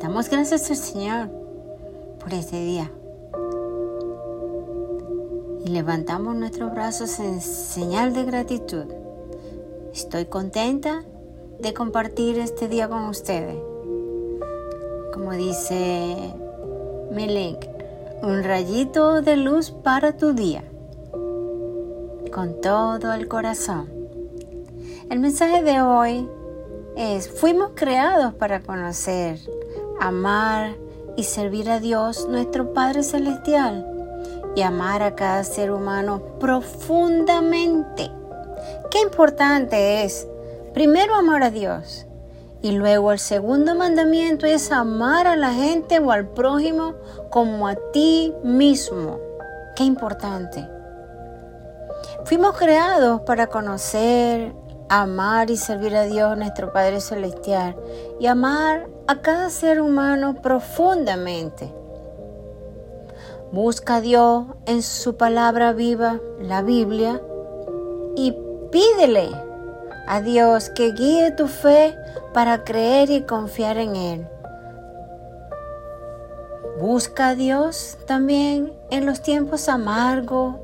Damos gracias al Señor por este día. Y levantamos nuestros brazos en señal de gratitud. Estoy contenta de compartir este día con ustedes. Como dice Melek, un rayito de luz para tu día. Con todo el corazón. El mensaje de hoy fuimos creados para conocer, amar y servir a Dios, nuestro Padre Celestial, y amar a cada ser humano profundamente. Qué importante es, primero amar a Dios, y luego el segundo mandamiento es amar a la gente o al prójimo como a ti mismo. Qué importante. Fuimos creados para conocer, amar y servir a Dios nuestro Padre Celestial y amar a cada ser humano profundamente. Busca a Dios en su palabra viva, la Biblia, y pídele a Dios que guíe tu fe para creer y confiar en Él. Busca a Dios también en los tiempos amargos,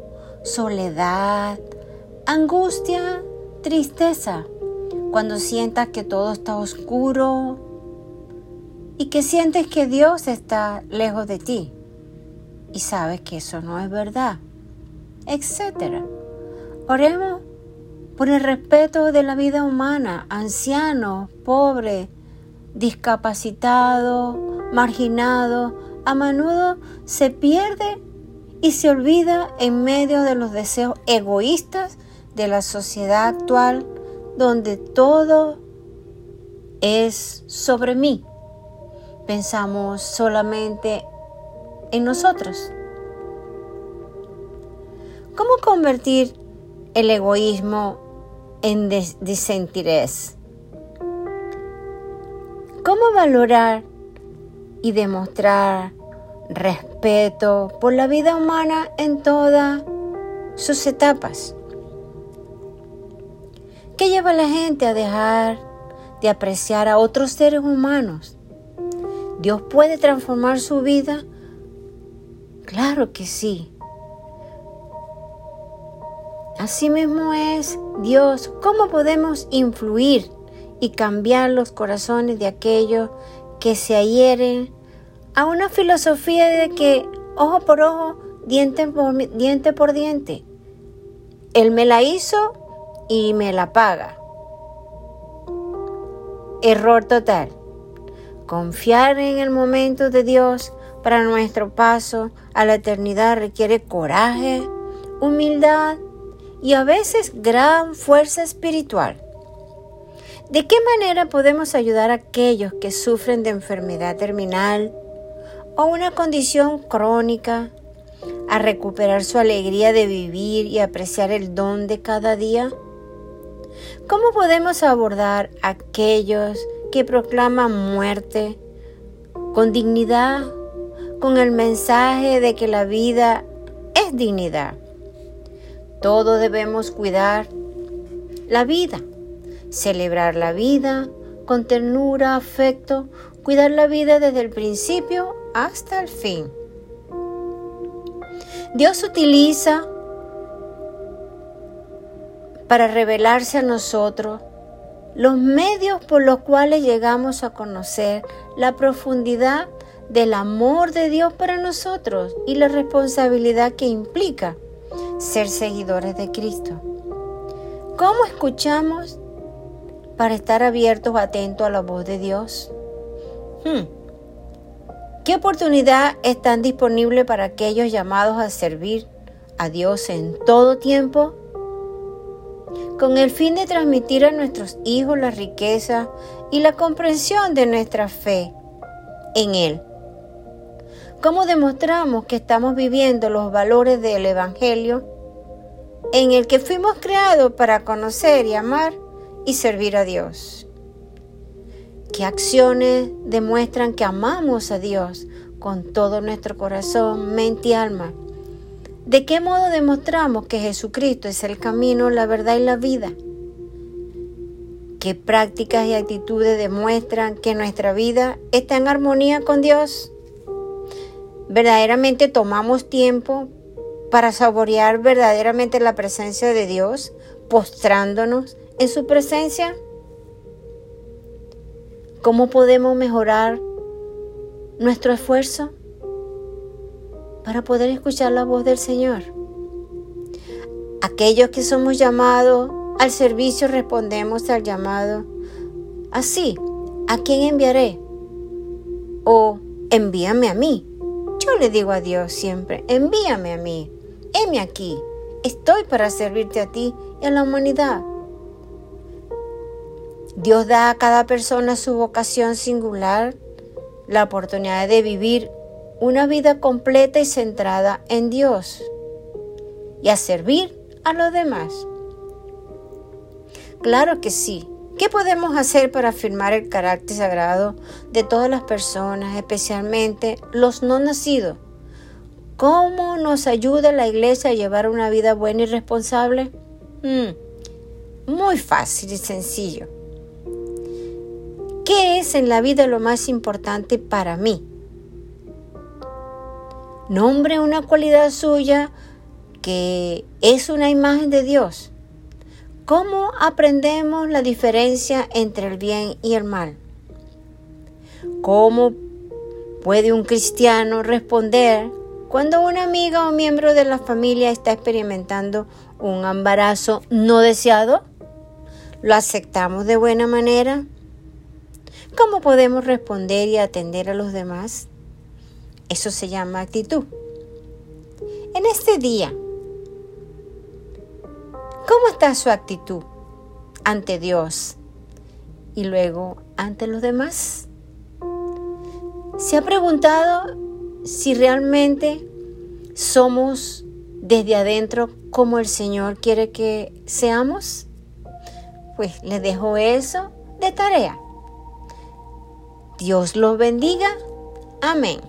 soledad, angustia tristeza, cuando sientas que todo está oscuro y que sientes que Dios está lejos de ti y sabes que eso no es verdad, etc. Oremos por el respeto de la vida humana, anciano, pobre, discapacitado, marginado, a menudo se pierde y se olvida en medio de los deseos egoístas de la sociedad actual donde todo es sobre mí. Pensamos solamente en nosotros. ¿Cómo convertir el egoísmo en desinterés? ¿Cómo valorar y demostrar respeto por la vida humana en todas sus etapas? ¿Qué lleva a la gente a dejar de apreciar a otros seres humanos? ¿Dios puede transformar su vida? Claro que sí. Así mismo es Dios. ¿Cómo podemos influir y cambiar los corazones de aquellos que se adhieren a una filosofía de que ojo por ojo, diente por diente, por diente? Él me la hizo y me la paga. Error total. Confiar en el momento de Dios para nuestro paso a la eternidad requiere coraje, humildad y a veces gran fuerza espiritual. ¿De qué manera podemos ayudar a aquellos que sufren de enfermedad terminal o una condición crónica a recuperar su alegría de vivir y apreciar el don de cada día? ¿Cómo podemos abordar a aquellos que proclaman muerte con dignidad, con el mensaje de que la vida es dignidad? Todos debemos cuidar la vida, celebrar la vida con ternura, afecto, cuidar la vida desde el principio hasta el fin. Dios utiliza para revelarse a nosotros los medios por los cuales llegamos a conocer la profundidad del amor de Dios para nosotros y la responsabilidad que implica ser seguidores de Cristo. ¿Cómo escuchamos para estar abiertos, atentos a la voz de Dios? Hmm. ¿Qué oportunidad están disponibles para aquellos llamados a servir a Dios en todo tiempo? Con el fin de transmitir a nuestros hijos la riqueza y la comprensión de nuestra fe en Él. ¿Cómo demostramos que estamos viviendo los valores del Evangelio en el que fuimos creados para conocer y amar y servir a Dios? ¿Qué acciones demuestran que amamos a Dios con todo nuestro corazón, mente y alma? ¿De qué modo demostramos que Jesucristo es el camino, la verdad y la vida? ¿Qué prácticas y actitudes demuestran que nuestra vida está en armonía con Dios? ¿Verdaderamente tomamos tiempo para saborear verdaderamente la presencia de Dios, postrándonos en su presencia? ¿Cómo podemos mejorar nuestro esfuerzo para poder escuchar la voz del Señor? Aquellos que somos llamados al servicio respondemos al llamado así, ¿a quién enviaré? O envíame a mí. Yo le digo a Dios siempre, envíame a mí, heme aquí, estoy para servirte a ti y a la humanidad. Dios da a cada persona su vocación singular, la oportunidad de vivir una vida completa y centrada en Dios y a servir a los demás. Claro que sí. ¿Qué podemos hacer para afirmar el carácter sagrado de todas las personas, especialmente los no nacidos? ¿Cómo nos ayuda la iglesia a llevar una vida buena y responsable? Mm, muy fácil y sencillo. ¿Qué es en la vida lo más importante para mí? Nombre una cualidad suya que es una imagen de Dios ¿Cómo aprendemos la diferencia entre el bien y el mal? ¿Cómo puede un cristiano responder cuando una amiga o miembro de la familia está experimentando un embarazo no deseado? ¿Lo aceptamos de buena manera? ¿Cómo podemos responder y atender a los demás? Eso se llama actitud. En este día, ¿Cómo está su actitud ante Dios y luego ante los demás? ¿Se ha preguntado si realmente somos desde adentro como el Señor quiere que seamos? Pues les dejo eso de tarea. Dios los bendiga. Amén.